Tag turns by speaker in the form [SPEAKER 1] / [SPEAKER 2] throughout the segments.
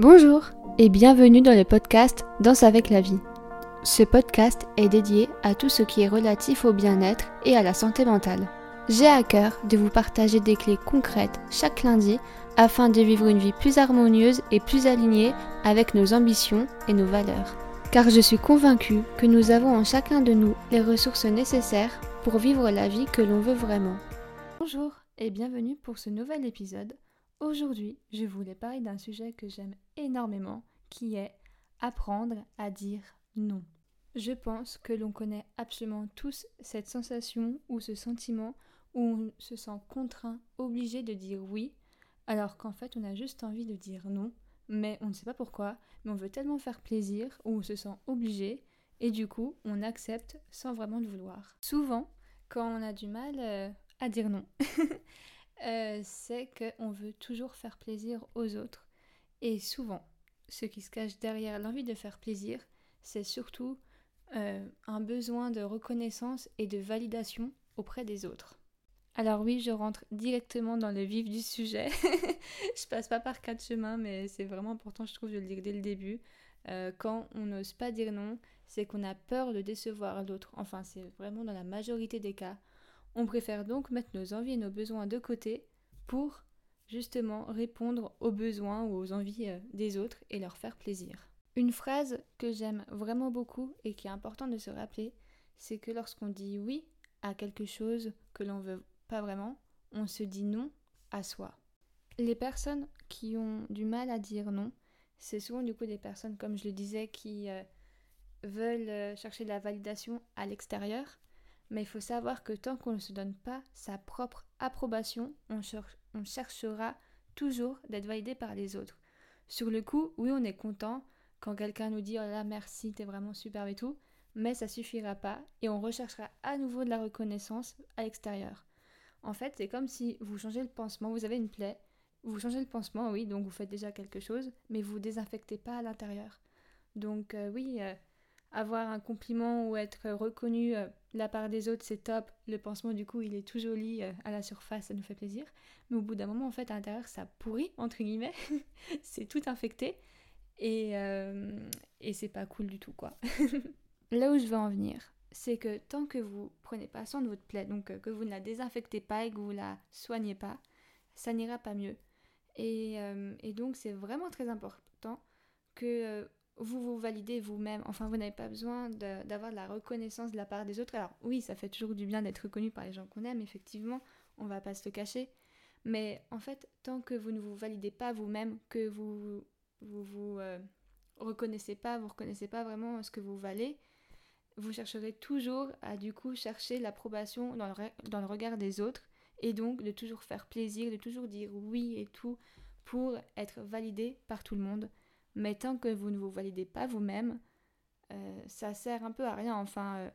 [SPEAKER 1] Bonjour et bienvenue dans le podcast Danse avec la vie. Ce podcast est dédié à tout ce qui est relatif au bien-être et à la santé mentale. J'ai à cœur de vous partager des clés concrètes chaque lundi afin de vivre une vie plus harmonieuse et plus alignée avec nos ambitions et nos valeurs. Car je suis convaincue que nous avons en chacun de nous les ressources nécessaires pour vivre la vie que l'on veut vraiment. Bonjour et bienvenue pour ce nouvel épisode Aujourd'hui, je voulais parler d'un sujet que j'aime énormément, qui est apprendre à dire non. Je pense que l'on connaît absolument tous cette sensation ou ce sentiment où on se sent contraint, obligé de dire oui, alors qu'en fait on a juste envie de dire non, mais on ne sait pas pourquoi, mais on veut tellement faire plaisir ou on se sent obligé, et du coup on accepte sans vraiment le vouloir. Souvent, quand on a du mal euh, à dire non, Euh, c'est qu'on veut toujours faire plaisir aux autres. Et souvent, ce qui se cache derrière l'envie de faire plaisir, c'est surtout euh, un besoin de reconnaissance et de validation auprès des autres. Alors oui, je rentre directement dans le vif du sujet. je passe pas par quatre chemins, mais c'est vraiment important, je trouve, de le dire dès le début. Euh, quand on n'ose pas dire non, c'est qu'on a peur de décevoir l'autre. Enfin, c'est vraiment dans la majorité des cas. On préfère donc mettre nos envies et nos besoins de côté pour justement répondre aux besoins ou aux envies euh, des autres et leur faire plaisir. Une phrase que j'aime vraiment beaucoup et qui est important de se rappeler, c'est que lorsqu'on dit oui à quelque chose que l'on veut pas vraiment, on se dit non à soi. Les personnes qui ont du mal à dire non, c'est souvent du coup des personnes, comme je le disais, qui euh, veulent euh, chercher la validation à l'extérieur mais il faut savoir que tant qu'on ne se donne pas sa propre approbation, on, cherchera toujours d'être validé par les autres. Sur le coup, oui, on est content quand quelqu'un nous dit oh là merci, t'es vraiment superbe et tout, mais ça suffira pas et on recherchera à nouveau de la reconnaissance à l'extérieur. En fait, c'est comme si vous changez le pansement, vous avez une plaie, vous changez le pansement, oui, donc vous faites déjà quelque chose, mais vous désinfectez pas à l'intérieur. Donc euh, oui, euh, avoir un compliment ou être reconnu euh, de la part des autres, c'est top. Le pansement, du coup, il est tout joli euh, à la surface, ça nous fait plaisir. Mais au bout d'un moment, en fait, à l'intérieur, ça pourrit, entre guillemets. c'est tout infecté. Et, euh, et c'est pas cool du tout, quoi. Là où je veux en venir, c'est que tant que vous prenez pas soin de votre plaie, donc que vous ne la désinfectez pas et que vous la soignez pas, ça n'ira pas mieux. Et, et donc, c'est vraiment très important que vous vous validez vous-même. Enfin, vous n'avez pas besoin d'avoir de, la reconnaissance de la part des autres. Alors oui, ça fait toujours du bien d'être reconnu par les gens qu'on aime, effectivement, on va pas se le cacher. Mais en fait, tant que vous ne vous validez pas vous-même, que vous vous, vous euh, reconnaissez pas, vous reconnaissez pas vraiment ce que vous valez, vous chercherez toujours à du coup chercher l'approbation dans le regard des autres et donc de toujours faire plaisir, de toujours dire oui et tout pour être validé par tout le monde. Mais tant que vous ne vous validez pas vous-même, euh, ça sert un peu à rien. Enfin, euh,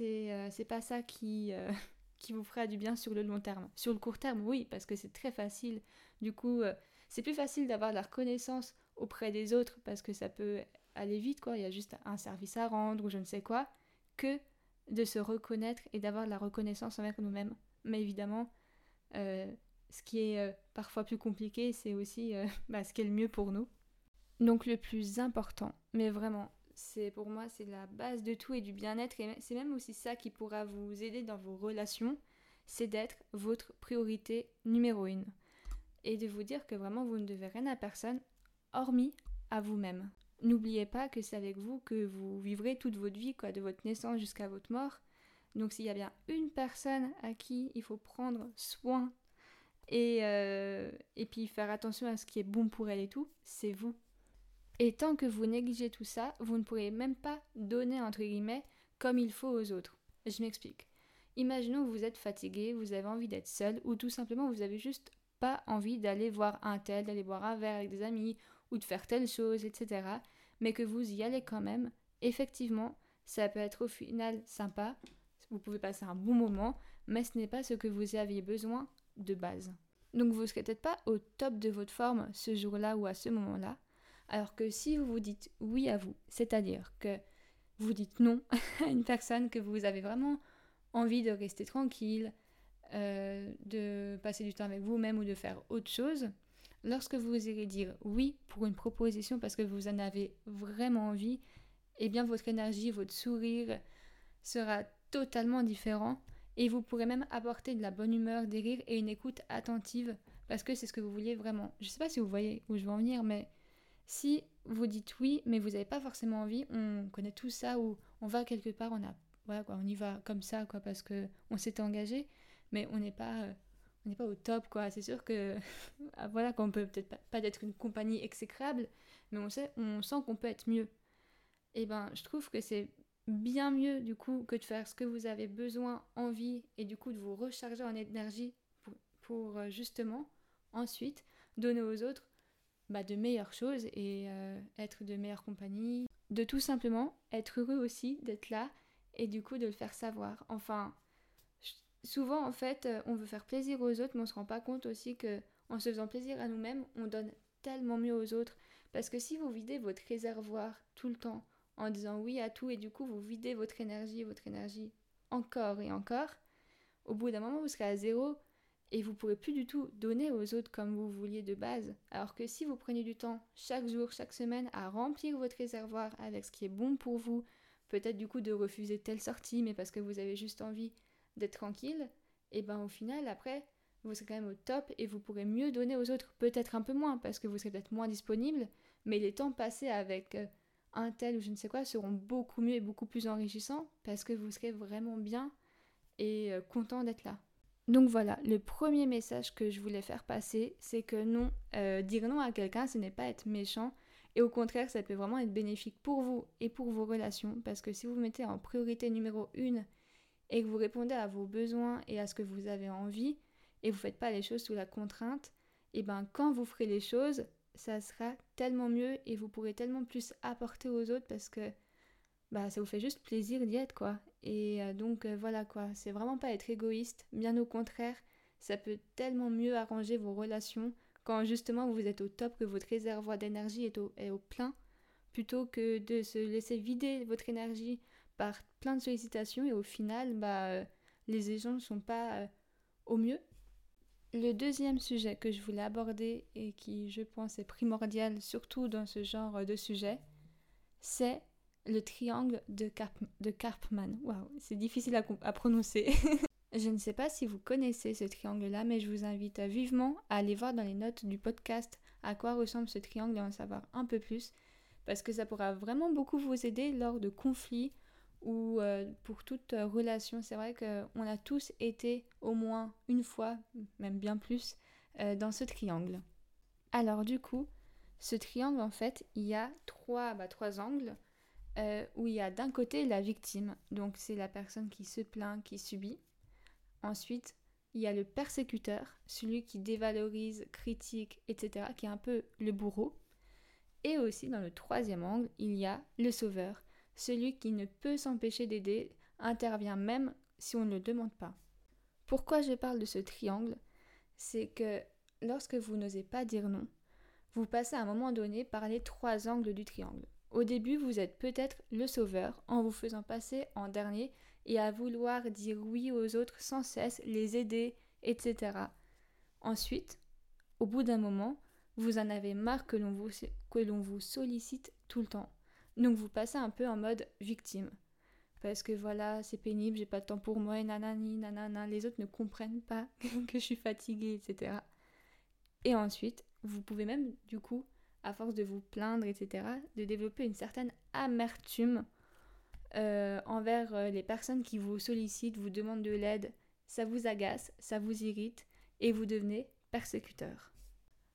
[SPEAKER 1] euh, c'est pas ça qui, qui vous fera du bien sur le long terme. Sur le court terme, oui, parce que c'est très facile. Du coup, c'est plus facile d'avoir de la reconnaissance auprès des autres parce que ça peut aller vite, quoi. Il y a juste un service à rendre ou je ne sais quoi, que de se reconnaître et d'avoir de la reconnaissance envers nous-mêmes. Mais évidemment, ce qui est parfois plus compliqué, c'est aussi bah, ce qui est le mieux pour nous. Donc le plus important, mais vraiment, c'est pour moi c'est la base de tout et du bien-être et c'est même aussi ça qui pourra vous aider dans vos relations, c'est d'être votre priorité numéro une et de vous dire que vraiment vous ne devez rien à personne hormis à vous-même. N'oubliez pas que c'est avec vous que vous vivrez toute votre vie, quoi, de votre naissance jusqu'à votre mort. Donc s'il y a bien une personne à qui il faut prendre soin et, euh, et puis faire attention à ce qui est bon pour elle et tout, c'est vous. Et tant que vous négligez tout ça, vous ne pourrez même pas donner, entre guillemets, comme il faut aux autres. Je m'explique. Imaginons que vous êtes fatigué, vous avez envie d'être seul, ou tout simplement vous avez juste pas envie d'aller voir un tel, d'aller boire un verre avec des amis, ou de faire telle chose, etc. Mais que vous y allez quand même. Effectivement, ça peut être au final sympa, vous pouvez passer un bon moment, mais ce n'est pas ce que vous aviez besoin de base. Donc vous ne serez peut-être pas au top de votre forme ce jour-là ou à ce moment-là, alors que si vous vous dites oui à vous, c'est-à-dire que vous dites non à une personne que vous avez vraiment envie de rester tranquille, euh, de passer du temps avec vous-même ou de faire autre chose, Lorsque vous irez dire oui pour une proposition parce que vous en avez vraiment envie, eh bien votre énergie, votre sourire sera totalement différent et vous pourrez même apporter de la bonne humeur, des rires et une écoute attentive parce que c'est ce que vous vouliez vraiment. Je ne sais pas si vous voyez où je veux en venir, mais si vous dites oui, mais vous n'avez pas forcément envie, on connaît tout ça où on va quelque part, on a voilà quoi, on y va comme ça quoi parce que on s'était engagé, mais on n'est pas euh, on n'est pas au top quoi. C'est sûr que ah, voilà qu'on peut peut-être pas, pas d'être une compagnie exécrable, mais on sait on sent qu'on peut être mieux. Et eh ben je trouve que c'est bien mieux du coup que de faire ce que vous avez besoin, envie et du coup de vous recharger en énergie pour, euh, justement ensuite donner aux autres bah, de meilleures choses et euh, être de meilleure compagnie, de tout simplement être heureux aussi d'être là et du coup de le faire savoir. Enfin, souvent en fait euh, on veut faire plaisir aux autres mais on se rend pas compte aussi que en se faisant plaisir à nous-mêmes on donne tellement mieux aux autres. Parce que si vous videz votre réservoir tout le temps en disant oui à tout et du coup vous videz votre énergie, votre énergie encore et encore, au bout d'un moment vous serez à zéro et vous pourrez plus du tout donner aux autres comme vous vouliez de base. Alors que si vous prenez du temps chaque jour, chaque semaine à remplir votre réservoir avec ce qui est bon pour vous, peut-être du coup de refuser telle sortie mais parce que vous avez juste envie d'être tranquille, et ben au final après vous serez quand même au top et vous pourrez mieux donner aux autres, peut-être un peu moins parce que vous serez peut-être moins disponible, mais les temps passés avec euh, un tel ou je ne sais quoi seront beaucoup mieux et beaucoup plus enrichissants parce que vous serez vraiment bien et euh, content d'être là. Donc voilà, le premier message que je voulais faire passer, c'est que non, euh, dire non à quelqu'un, ce n'est pas être méchant, et au contraire, ça peut vraiment être bénéfique pour vous et pour vos relations, parce que si vous mettez en priorité numéro une et que vous répondez à vos besoins et à ce que vous avez envie, et vous ne faites pas les choses sous la contrainte, et ben quand vous ferez les choses, ça sera tellement mieux et vous pourrez tellement plus apporter aux autres parce que bah ça vous fait juste plaisir d'y être quoi. Et euh, donc euh, voilà quoi, c'est vraiment pas être égoïste, bien au contraire, ça peut tellement mieux arranger vos relations quand justement vous êtes au top, que votre réservoir d'énergie est au, est au plein, plutôt que de se laisser vider votre énergie par plein de sollicitations et au final bah euh, les échanges sont pas au mieux. Le deuxième sujet que je voulais aborder et qui, je pense, est primordial, surtout dans ce genre de sujet, c'est le triangle de, Karpman. Waouh, c'est difficile à, prononcer. je ne sais pas si vous connaissez ce triangle-là, mais je vous invite vivement à aller voir dans les notes du podcast à quoi ressemble ce triangle et en savoir un peu plus, parce que ça pourra vraiment beaucoup vous aider lors de conflits ou euh, pour toute euh, relation. C'est vrai qu'on a tous été au moins une fois, même bien plus, euh, dans ce triangle. Alors du coup, ce triangle, en fait, il y a trois, bah, trois angles où il y a d'un côté la victime, donc c'est la personne qui se plaint, qui subit. Ensuite, il y a le persécuteur, celui qui dévalorise, critique, etc., qui est un peu le bourreau. Et aussi, dans le troisième angle, il y a le sauveur, celui qui ne peut s'empêcher d'aider intervient même si on ne le demande pas. Pourquoi je parle de ce triangle? C'est que lorsque vous n'osez pas dire non, vous passez à un moment donné par les trois angles du triangle. Au début, vous êtes peut-être le sauveur en vous faisant passer en dernier et à vouloir dire oui aux autres sans cesse, les aider, etc. Ensuite, au bout d'un moment, vous en avez marre que l'on vous, sollicite tout le temps. Donc vous passez un peu en mode victime. Parce que voilà, c'est pénible, j'ai pas de temps pour moi, et nanani, nanana, les autres ne comprennent pas que je suis fatiguée, etc. Et ensuite, vous pouvez même, du coup, à force de vous plaindre, etc., de développer une certaine amertume euh, envers euh, les personnes qui vous sollicitent, vous demandent de l'aide. Ça vous agace, ça vous irrite, et vous devenez persécuteur.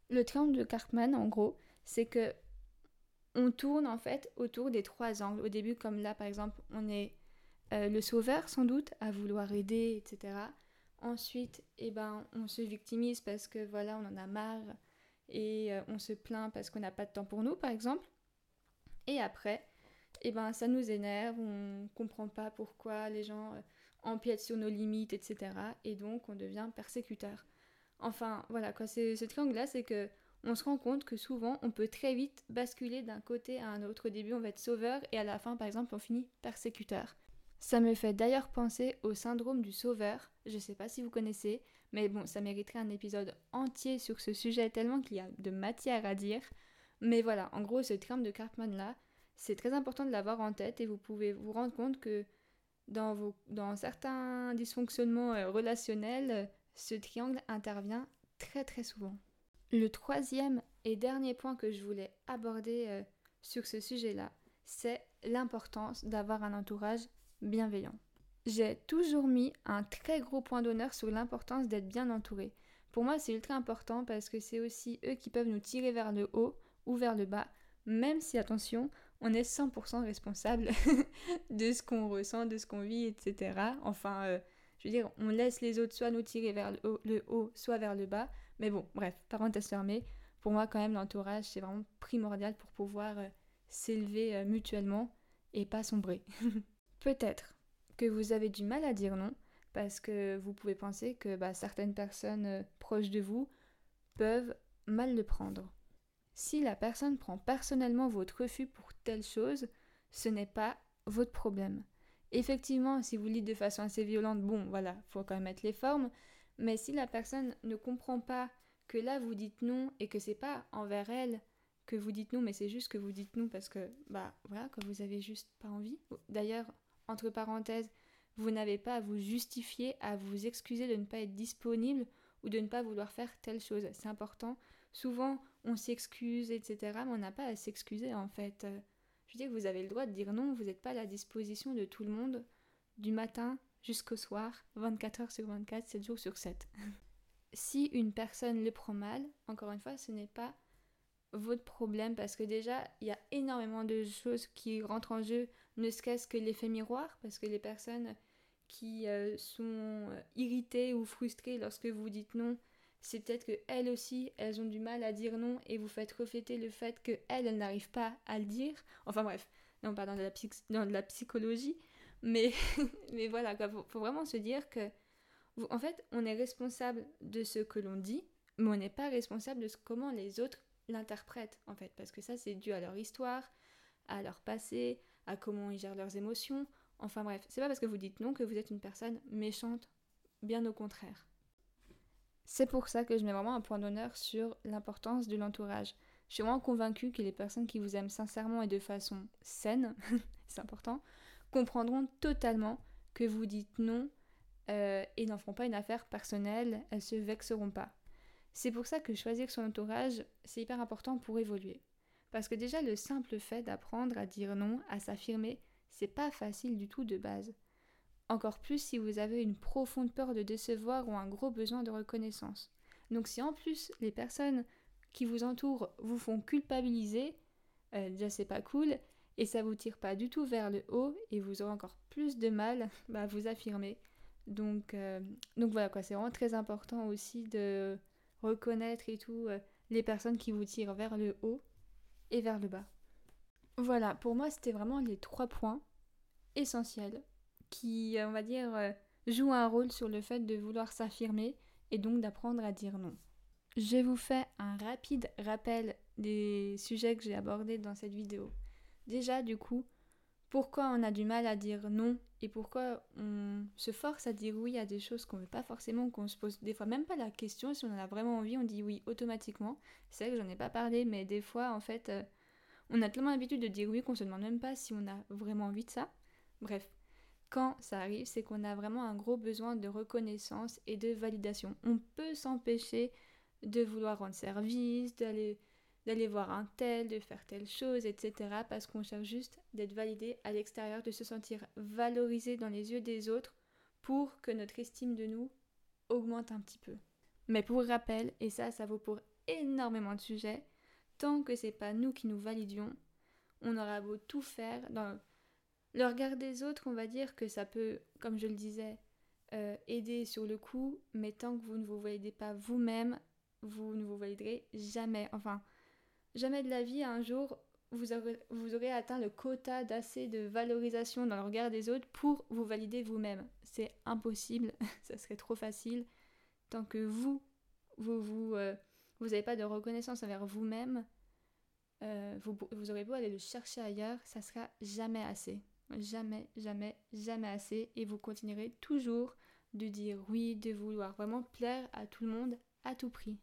[SPEAKER 1] Le triangle de Cartman, en gros, c'est que on tourne en fait autour des trois angles. Au début, comme là par exemple, on est euh, le sauveur sans doute, à vouloir aider, etc. Ensuite, eh ben, on se victimise parce que voilà, on en a marre et euh, on se plaint parce qu'on n'a pas de temps pour nous, par exemple. Et après, eh ben, ça nous énerve, on comprend pas pourquoi les gens euh, empiètent sur nos limites, etc. Et donc, on devient persécuteur. Enfin, voilà, quoi, ce triangle-là, c'est que on se rend compte que souvent on peut très vite basculer d'un côté à un autre. Au début on va être sauveur et à la fin par exemple on finit persécuteur. Ça me fait d'ailleurs penser au syndrome du sauveur, je sais pas si vous connaissez, Mais bon, ça mériterait un épisode entier sur ce sujet tellement qu'il y a de matière à dire. Mais voilà, en gros, ce triangle de Cartman là, c'est très important de l'avoir en tête et vous pouvez vous rendre compte que dans certains dysfonctionnements euh, relationnels, ce triangle intervient très très souvent. Le troisième et dernier point que je voulais aborder euh, sur ce sujet-là, c'est l'importance d'avoir un entourage bienveillant. J'ai toujours mis un très gros point d'honneur sur l'importance d'être bien entouré. Pour moi, c'est ultra important parce que c'est aussi eux qui peuvent nous tirer vers le haut ou vers le bas, même si, attention, on est 100% responsable de ce qu'on ressent, de ce qu'on vit, etc. Enfin, euh, je veux dire, on laisse les autres soit nous tirer vers le haut, soit vers le bas. Mais bon, bref, parenthèse fermée. Pour moi, quand même, l'entourage, c'est vraiment primordial pour pouvoir euh, s'élever euh, mutuellement et pas sombrer. Peut-être que vous avez du mal à dire non parce que vous pouvez penser que bah, certaines personnes proches de vous peuvent mal le prendre. Si la personne prend personnellement votre refus pour telle chose, ce n'est pas votre problème. Effectivement, si vous le dites de façon assez violente, bon, voilà, faut quand même mettre les formes, mais si la personne ne comprend pas que là vous dites non et que c'est pas envers elle que vous dites non, mais c'est juste que vous dites non parce que, bah voilà, que vous avez juste pas envie. D'ailleurs, entre parenthèses, vous n'avez pas à vous justifier, à vous excuser de ne pas être disponible ou de ne pas vouloir faire telle chose. C'est important. Souvent, on s'excuse, etc. Mais on n'a pas à s'excuser en fait. Je veux dire, vous avez le droit de dire non, vous n'êtes pas à la disposition de tout le monde, du matin jusqu'au soir, 24 heures sur 24, 7 jours sur 7. si une personne le prend mal, encore une fois, ce n'est pas votre problème parce que déjà il y a énormément de choses qui rentrent en jeu, ne serait-ce que l'effet miroir, parce que les personnes qui euh, sont euh, irritées ou frustrées lorsque vous dites non, c'est peut-être que elles aussi, elles ont du mal à dire non et vous faites refléter le fait que elles, n'arrivent pas à le dire. Enfin bref, non de la, dans de la psychologie, mais, mais voilà, il faut, vraiment se dire que, en fait, on est responsable de ce que l'on dit, mais on n'est pas responsable de comment les autres l'interprètent en fait, parce que ça c'est dû à leur histoire, à leur passé, à comment ils gèrent leurs émotions. Enfin bref, c'est pas parce que vous dites non que vous êtes une personne méchante, bien au contraire. C'est pour ça que je mets vraiment un point d'honneur sur l'importance de l'entourage. Je suis vraiment convaincue que les personnes qui vous aiment sincèrement et de façon saine, c'est important, comprendront totalement que vous dites non euh, et n'en feront pas une affaire personnelle, elles se vexeront pas. C'est pour ça que choisir son entourage, c'est hyper important pour évoluer. Parce que déjà, le simple fait d'apprendre à dire non, à s'affirmer, c'est pas facile du tout de base. Encore plus si vous avez une profonde peur de décevoir ou un gros besoin de reconnaissance. Donc si en plus les personnes qui vous entourent vous font culpabiliser, euh, déjà c'est pas cool, et ça vous tire pas du tout vers le haut, et vous aurez encore plus de mal bah, à vous affirmer. Donc, euh, donc voilà quoi, c'est vraiment très important aussi de reconnaître et tout euh, les personnes qui vous tirent vers le haut et vers le bas. Voilà, pour moi c'était vraiment les trois points essentiels qui, on va dire, euh, jouent un rôle sur le fait de vouloir s'affirmer et donc d'apprendre à dire non. Je vous fais un rapide rappel des sujets que j'ai abordés dans cette vidéo. Déjà, du coup, pourquoi on a du mal à dire non et pourquoi on se force à dire oui à des choses qu'on veut pas forcément, qu'on se pose des fois même pas la question, si on en a vraiment envie, on dit oui automatiquement. C'est vrai que j'en ai pas parlé, mais des fois en fait, euh, on a tellement l'habitude de dire oui qu'on se demande même pas si on a vraiment envie de ça. Bref, quand ça arrive, c'est qu'on a vraiment un gros besoin de reconnaissance et de validation. On peut s'empêcher de vouloir rendre service, d'aller d'aller voir un tel, de faire telle chose, etc. Parce qu'on cherche juste d'être validé à l'extérieur, de se sentir valorisé dans les yeux des autres pour que notre estime de nous augmente un petit peu. Mais pour rappel, et ça, ça vaut pour énormément de sujets, tant que c'est pas nous qui nous validions, on aura beau tout faire. Le regard des autres, on va dire que ça peut, comme je le disais, euh, aider sur le coup, mais tant que vous ne vous validez pas vous-même, vous ne vous validerez jamais. Enfin, Jamais de la vie, un jour, vous aurez, atteint le quota d'assez de valorisation dans le regard des autres pour vous valider vous-même. C'est impossible, ça serait trop facile. Tant que vous, vous vous, euh, n'avez pas de reconnaissance envers vous-même, euh, vous, vous aurez beau aller le chercher ailleurs, ça sera jamais assez. Jamais, jamais, jamais assez. Et vous continuerez toujours de dire oui, de vouloir vraiment plaire à tout le monde à tout prix.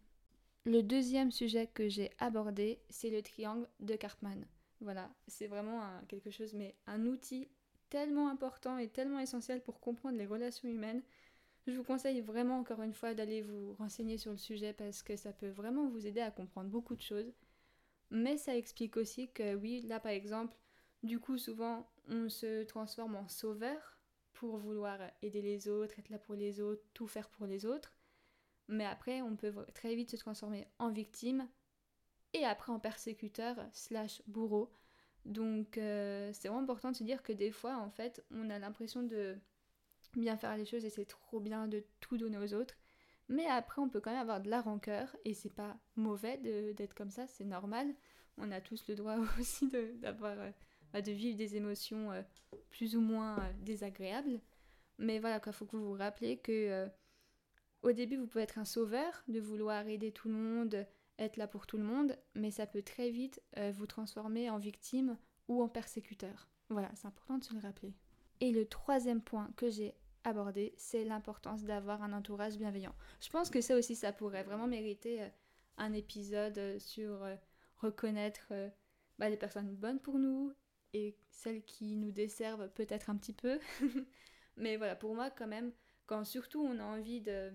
[SPEAKER 1] Le deuxième sujet que j'ai abordé, c'est le triangle de Cartman. Voilà, c'est vraiment quelque chose, mais un outil tellement important et tellement essentiel pour comprendre les relations humaines. Je vous conseille vraiment encore une fois d'aller vous renseigner sur le sujet parce que ça peut vraiment vous aider à comprendre beaucoup de choses. Mais ça explique aussi que oui, là par exemple, du coup souvent on se transforme en sauveur pour vouloir aider les autres, être là pour les autres, tout faire pour les autres. Mais après on peut très vite se transformer en victime et après en persécuteur slash bourreau. Donc euh, c'est vraiment important de se dire que des fois en fait on a l'impression de bien faire les choses et c'est trop bien de tout donner aux autres. Mais après on peut quand même avoir de la rancœur et c'est pas mauvais d'être comme ça, c'est normal. On a tous le droit aussi de, euh, bah, de, vivre des émotions euh, plus ou moins désagréables. Mais voilà, il faut que vous vous rappelez que au début vous pouvez être un sauveur, de vouloir aider tout le monde, être là pour tout le monde, mais ça peut très vite euh, vous transformer en victime ou en persécuteur. Voilà, c'est important de se le rappeler. Et le troisième point que j'ai abordé, c'est l'importance d'avoir un entourage bienveillant. Je pense que ça aussi, ça pourrait vraiment mériter euh, un épisode euh, sur reconnaître bah, les personnes bonnes pour nous et celles qui nous desservent peut-être un petit peu. mais voilà, pour moi quand même, quand surtout on a envie de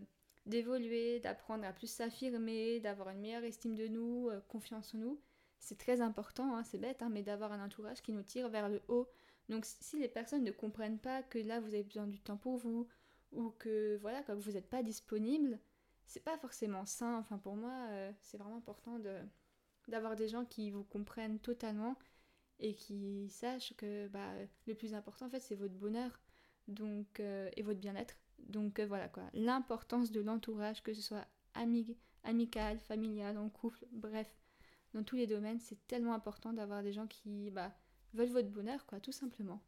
[SPEAKER 1] d'évoluer, d'apprendre à plus s'affirmer, d'avoir une meilleure estime de nous, euh, confiance en nous. C'est très important, hein, c'est bête, hein, mais d'avoir un entourage qui nous tire vers le haut. Donc si les personnes ne comprennent pas que là vous avez besoin du temps pour vous, ou que voilà, comme vous n'êtes pas disponible, c'est pas forcément sain. Enfin pour moi, euh, c'est vraiment important de d'avoir des gens qui vous comprennent totalement et qui sachent que bah, le plus important en fait c'est votre bonheur donc, euh, et votre bien-être. Donc euh, voilà quoi, l'importance de l'entourage, que ce soit amical, familial, en couple, bref, dans tous les domaines, c'est tellement important d'avoir des gens qui bah, veulent votre bonheur, quoi, tout simplement.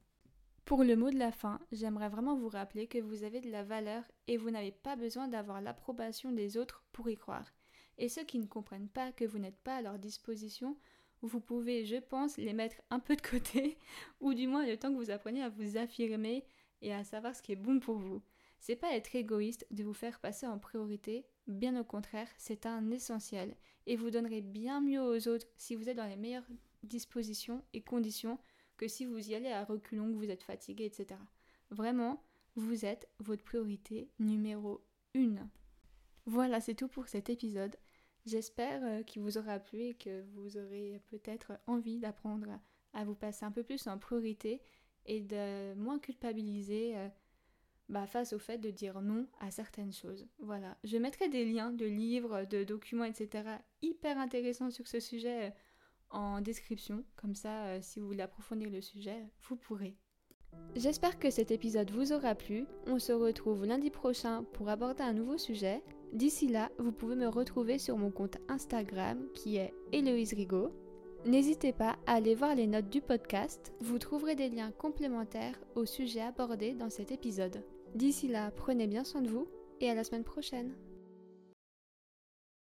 [SPEAKER 1] Pour le mot de la fin, j'aimerais vraiment vous rappeler que vous avez de la valeur et vous n'avez pas besoin d'avoir l'approbation des autres pour y croire. Et ceux qui ne comprennent pas que vous n'êtes pas à leur disposition, vous pouvez, je pense, les mettre un peu de côté, ou du moins le temps que vous appreniez à vous affirmer et à savoir ce qui est bon pour vous. C'est pas être égoïste de vous faire passer en priorité, bien au contraire, c'est un essentiel et vous donnerez bien mieux aux autres si vous êtes dans les meilleures dispositions et conditions que si vous y allez à reculons, que vous êtes fatigué, etc. Vraiment, vous êtes votre priorité numéro une. Voilà, c'est tout pour cet épisode. J'espère euh, qu'il vous aura plu et que vous aurez peut-être envie d'apprendre à vous passer un peu plus en priorité et de moins culpabiliser euh, bah, face au fait de dire non à certaines choses. Voilà, je mettrai des liens de livres, de documents, etc. hyper intéressants sur ce sujet euh, en description, comme ça euh, si vous voulez approfondir le sujet, vous pourrez. J'espère que cet épisode vous aura plu. On se retrouve lundi prochain pour aborder un nouveau sujet. D'ici là, vous pouvez me retrouver sur mon compte Instagram qui est Héloïse Rigaud. N'hésitez pas à aller voir les notes du podcast, vous trouverez des liens complémentaires au sujet abordé dans cet épisode. D'ici là, prenez bien soin de vous et à la semaine prochaine.